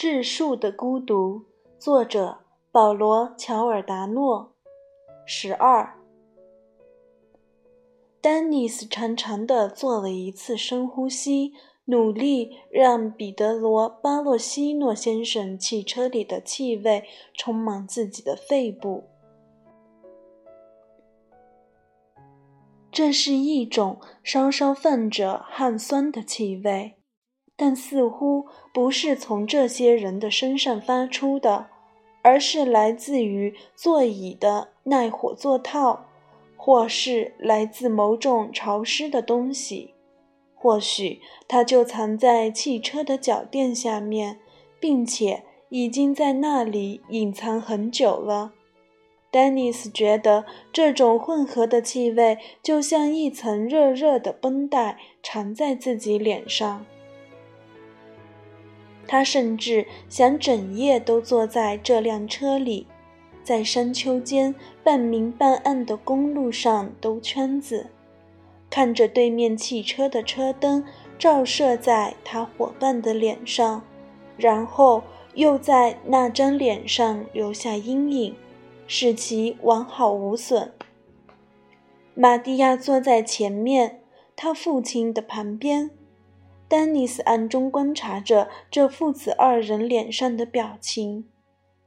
质数的孤独，作者保罗·乔尔达诺。十二，丹尼斯长长的做了一次深呼吸，努力让彼得罗·巴洛西诺先生汽车里的气味充满自己的肺部。这是一种稍稍泛着汗酸的气味。但似乎不是从这些人的身上发出的，而是来自于座椅的耐火座套，或是来自某种潮湿的东西。或许它就藏在汽车的脚垫下面，并且已经在那里隐藏很久了。丹尼斯觉得这种混合的气味就像一层热热的绷带缠在自己脸上。他甚至想整夜都坐在这辆车里，在山丘间半明半暗的公路上兜圈子，看着对面汽车的车灯照射在他伙伴的脸上，然后又在那张脸上留下阴影，使其完好无损。玛蒂亚坐在前面，他父亲的旁边。丹尼斯暗中观察着这父子二人脸上的表情，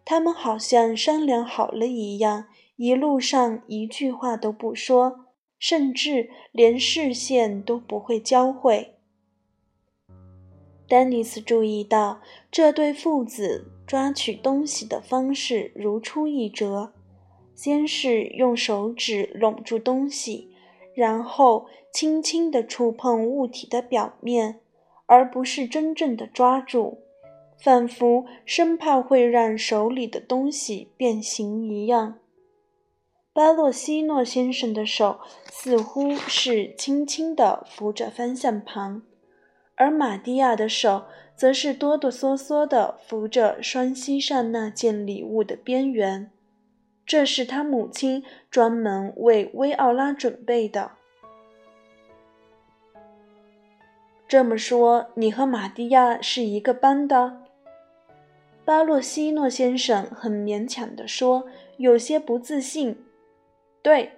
他们好像商量好了一样，一路上一句话都不说，甚至连视线都不会交汇。丹尼斯注意到这对父子抓取东西的方式如出一辙：先是用手指拢住东西，然后轻轻地触碰物体的表面。而不是真正的抓住，仿佛生怕会让手里的东西变形一样。巴洛西诺先生的手似乎是轻轻地扶着方向盘，而玛蒂亚的手则是哆哆嗦嗦地扶着双膝上那件礼物的边缘。这是他母亲专门为薇奥拉准备的。这么说，你和玛蒂亚是一个班的？巴洛西诺先生很勉强地说，有些不自信。对，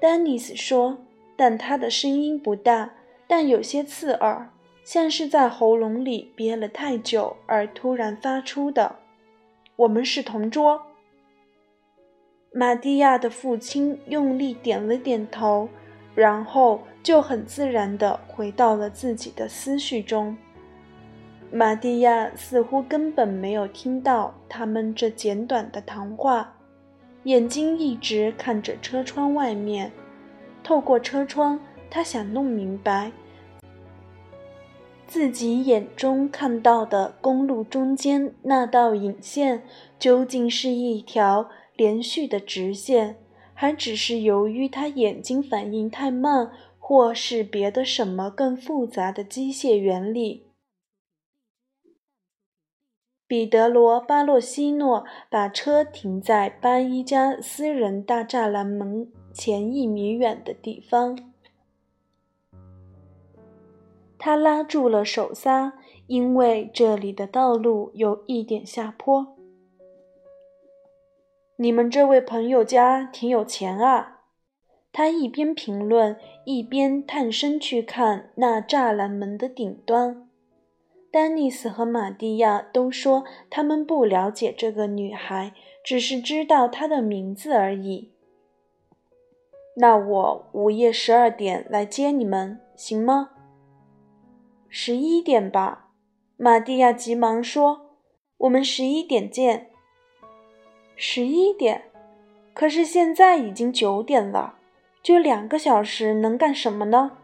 丹尼斯说，但他的声音不大，但有些刺耳，像是在喉咙里憋了太久而突然发出的。我们是同桌。玛蒂亚的父亲用力点了点头。然后就很自然地回到了自己的思绪中。玛蒂亚似乎根本没有听到他们这简短的谈话，眼睛一直看着车窗外面。透过车窗，他想弄明白自己眼中看到的公路中间那道影线究竟是一条连续的直线。还只是由于他眼睛反应太慢，或是别的什么更复杂的机械原理。彼得罗·巴洛西诺把车停在巴伊家私人大栅栏门前一米远的地方。他拉住了手刹，因为这里的道路有一点下坡。你们这位朋友家挺有钱啊！他一边评论，一边探身去看那栅栏门的顶端。丹尼斯和玛蒂亚都说他们不了解这个女孩，只是知道她的名字而已。那我午夜十二点来接你们，行吗？十一点吧，玛蒂亚急忙说：“我们十一点见。”十一点，可是现在已经九点了，就两个小时能干什么呢？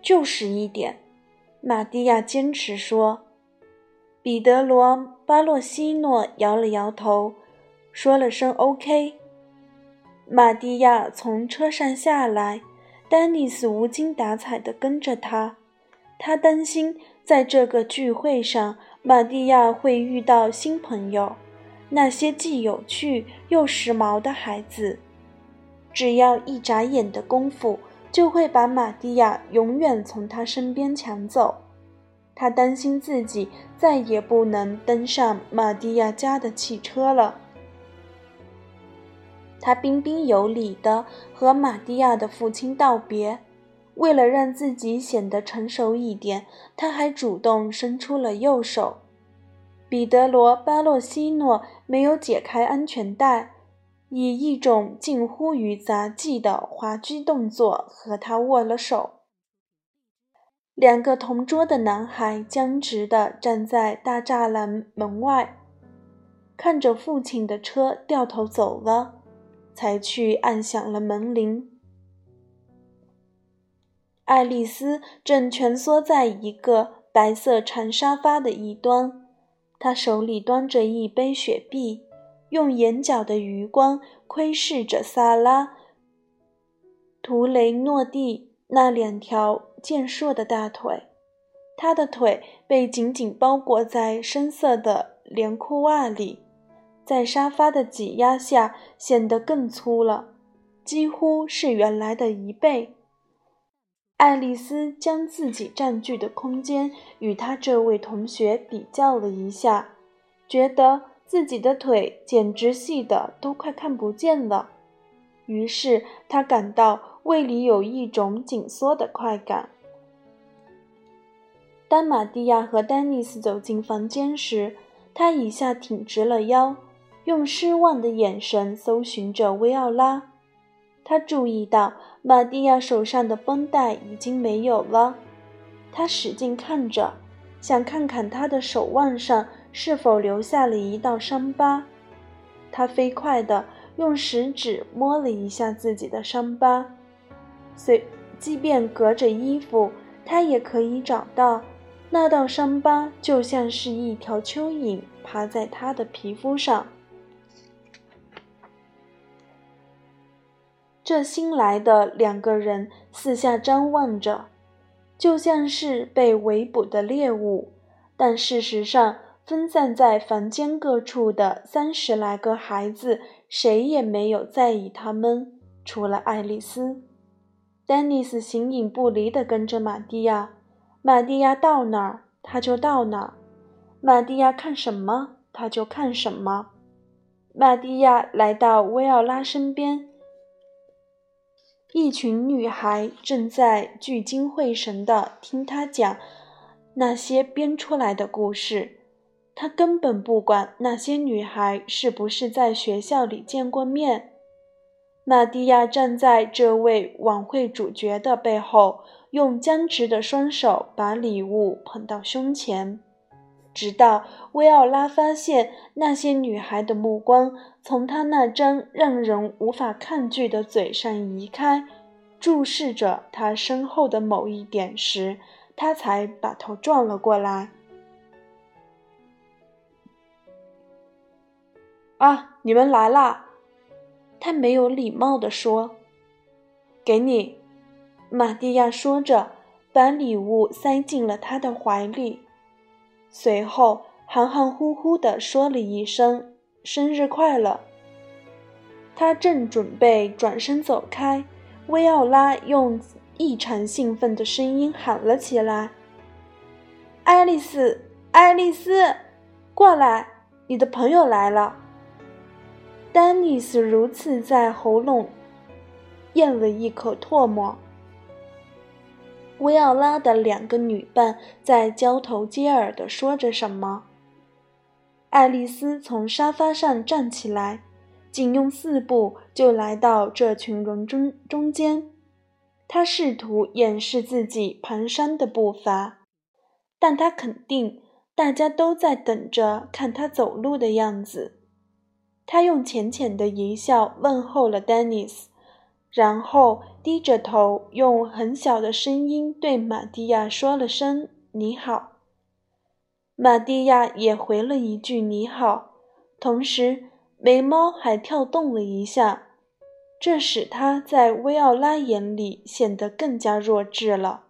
就十一点，玛蒂亚坚持说。彼得罗·巴洛西诺摇了摇头，说了声 “OK”。玛蒂亚从车上下来，丹尼斯无精打采地跟着他。他担心在这个聚会上，玛蒂亚会遇到新朋友。那些既有趣又时髦的孩子，只要一眨眼的功夫，就会把玛蒂亚永远从他身边抢走。他担心自己再也不能登上玛蒂亚家的汽车了。他彬彬有礼地和玛蒂亚的父亲道别，为了让自己显得成熟一点，他还主动伸出了右手。彼得罗·巴洛西诺没有解开安全带，以一种近乎于杂技的滑稽动作和他握了手。两个同桌的男孩僵直地站在大栅栏门外，看着父亲的车掉头走了，才去按响了门铃。爱丽丝正蜷缩在一个白色长沙发的一端，他手里端着一杯雪碧，用眼角的余光窥视着萨拉·图雷诺蒂那两条。健硕的大腿，他的腿被紧紧包裹在深色的连裤袜里，在沙发的挤压下显得更粗了，几乎是原来的一倍。爱丽丝将自己占据的空间与她这位同学比较了一下，觉得自己的腿简直细得都快看不见了，于是她感到。胃里有一种紧缩的快感。当玛蒂亚和丹尼斯走进房间时，他一下挺直了腰，用失望的眼神搜寻着薇奥拉。他注意到玛蒂亚手上的绷带已经没有了，他使劲看着，想看看她的手腕上是否留下了一道伤疤。他飞快地用食指摸了一下自己的伤疤。虽即便隔着衣服，他也可以找到那道伤疤，就像是一条蚯蚓爬在他的皮肤上。这新来的两个人四下张望着，就像是被围捕的猎物。但事实上，分散在房间各处的三十来个孩子，谁也没有在意他们，除了爱丽丝。丹尼斯形影不离地跟着玛蒂亚，玛蒂亚到哪儿，他就到哪儿；玛蒂亚看什么，他就看什么。玛蒂亚来到薇奥拉身边，一群女孩正在聚精会神地听他讲那些编出来的故事。他根本不管那些女孩是不是在学校里见过面。玛蒂亚站在这位晚会主角的背后，用僵直的双手把礼物捧到胸前，直到薇奥拉发现那些女孩的目光从她那张让人无法抗拒的嘴上移开，注视着她身后的某一点时，她才把头转了过来。啊，你们来啦！他没有礼貌地说：“给你。”玛蒂亚说着，把礼物塞进了他的怀里，随后含含糊糊地说了一声“生日快乐”。他正准备转身走开，薇奥拉用异常兴奋的声音喊了起来：“爱丽丝，爱丽丝，过来，你的朋友来了。”丹尼斯如此在喉咙咽了一口唾沫。维奥拉的两个女伴在交头接耳地说着什么。爱丽丝从沙发上站起来，仅用四步就来到这群人中中间。她试图掩饰自己蹒跚的步伐，但她肯定大家都在等着看她走路的样子。她用浅浅的一笑问候了丹尼斯，然后低着头，用很小的声音对玛蒂亚说了声“你好”。玛蒂亚也回了一句“你好”，同时眉毛还跳动了一下，这使他在薇奥拉眼里显得更加弱智了。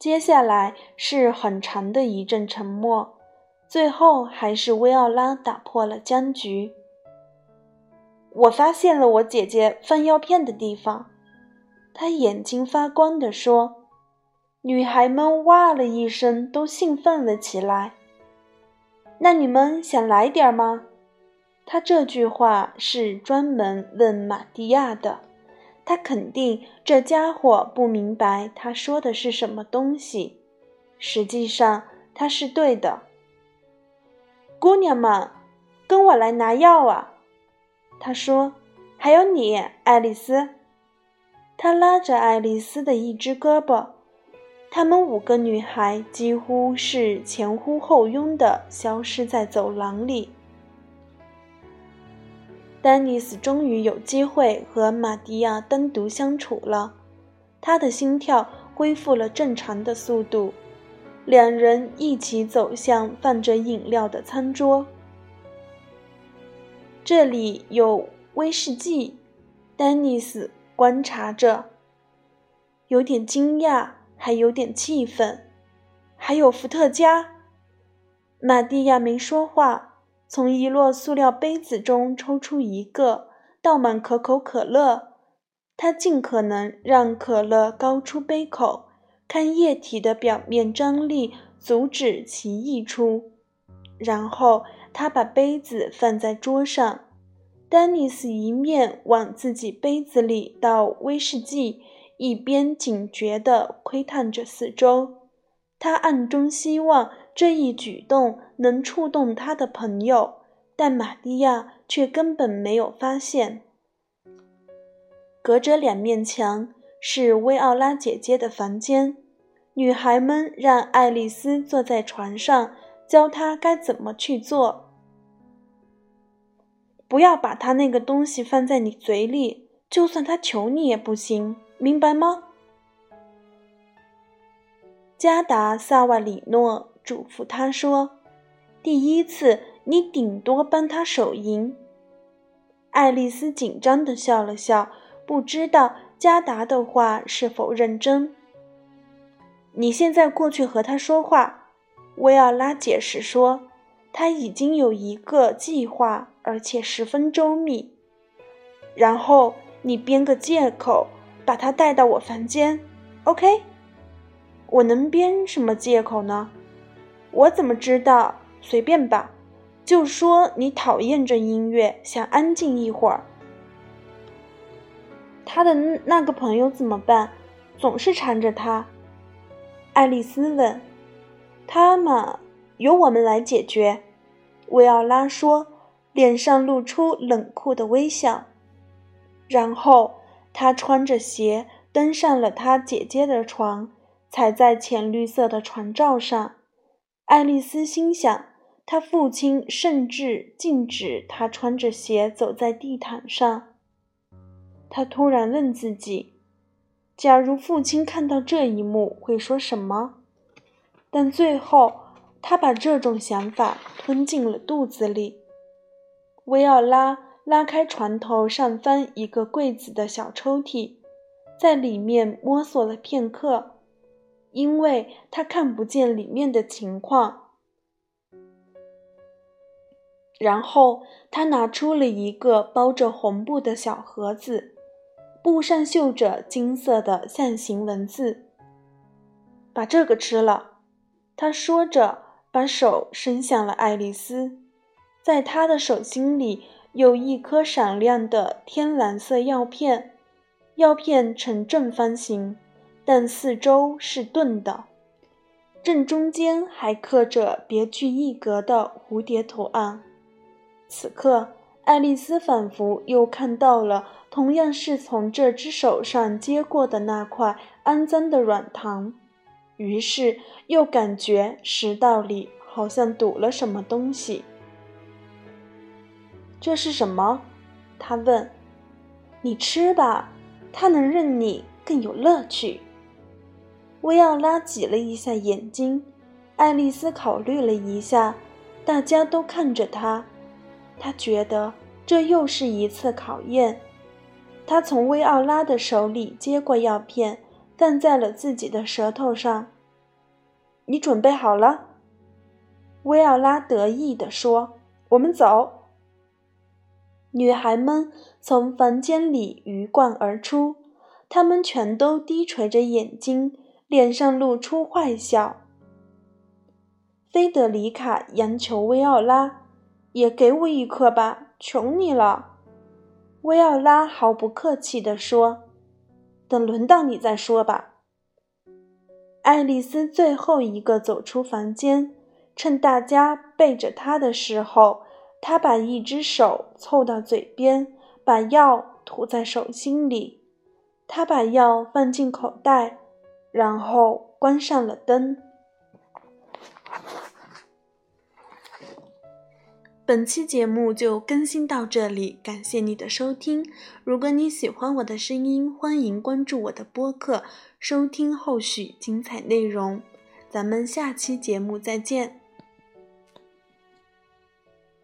接下来是很长的一阵沉默。最后，还是薇奥拉打破了僵局。我发现了我姐姐放药片的地方，她眼睛发光地说：“女孩们哇了一声，都兴奋了起来。那你们想来点吗？他这句话是专门问玛蒂亚的。他肯定这家伙不明白他说的是什么东西。实际上他是对的。姑娘们，跟我来拿药啊！他说：“还有你，爱丽丝。”他拉着爱丽丝的一只胳膊。她们五个女孩几乎是前呼后拥的消失在走廊里。丹尼斯终于有机会和玛蒂亚单独相处了，他的心跳恢复了正常的速度。两人一起走向放着饮料的餐桌。这里有威士忌，丹尼斯观察着，有点惊讶。还有点气愤，还有伏特加。玛蒂亚没说话，从一摞塑料杯子中抽出一个，倒满可口可乐。他尽可能让可乐高出杯口，看液体的表面张力阻止其溢出。然后他把杯子放在桌上。丹尼斯一面往自己杯子里倒威士忌。一边警觉地窥探着四周，他暗中希望这一举动能触动他的朋友，但玛利亚却根本没有发现。隔着两面墙是薇奥拉姐姐的房间，女孩们让爱丽丝坐在床上，教他该怎么去做。不要把他那个东西放在你嘴里，就算他求你也不行。明白吗？加达·萨瓦里诺嘱咐他说：“第一次，你顶多帮他手淫。”爱丽丝紧张地笑了笑，不知道加达的话是否认真。你现在过去和他说话，维奥拉解释说：“他已经有一个计划，而且十分周密。然后你编个借口。”把他带到我房间，OK？我能编什么借口呢？我怎么知道？随便吧，就说你讨厌这音乐，想安静一会儿。他的那个朋友怎么办？总是缠着他。爱丽丝问。他嘛，由我们来解决。维奥拉说，脸上露出冷酷的微笑。然后。他穿着鞋登上了他姐姐的床，踩在浅绿色的床罩上。爱丽丝心想，他父亲甚至禁止他穿着鞋走在地毯上。他突然问自己：假如父亲看到这一幕，会说什么？但最后，他把这种想法吞进了肚子里。维奥拉。拉开床头上方一个柜子的小抽屉，在里面摸索了片刻，因为他看不见里面的情况。然后他拿出了一个包着红布的小盒子，布上绣着金色的象形文字。把这个吃了，他说着，把手伸向了爱丽丝，在他的手心里。有一颗闪亮的天蓝色药片，药片呈正方形，但四周是钝的，正中间还刻着别具一格的蝴蝶图案。此刻，爱丽丝仿佛又看到了同样是从这只手上接过的那块肮脏的软糖，于是又感觉食道里好像堵了什么东西。这是什么？他问。你吃吧，它能让你更有乐趣。薇奥拉挤了一下眼睛，爱丽丝考虑了一下，大家都看着她，她觉得这又是一次考验。她从薇奥拉的手里接过药片，放在了自己的舌头上。你准备好了？薇奥拉得意地说：“我们走。”女孩们从房间里鱼贯而出，她们全都低垂着眼睛，脸上露出坏笑。菲德里卡央求薇奥拉：“也给我一颗吧，求你了。”薇奥拉毫不客气地说：“等轮到你再说吧。”爱丽丝最后一个走出房间，趁大家背着她的时候，她把一只手凑到嘴边，把药涂在手心里。她把药放进口袋，然后关上了灯。本期节目就更新到这里，感谢你的收听。如果你喜欢我的声音，欢迎关注我的播客，收听后续精彩内容。咱们下期节目再见。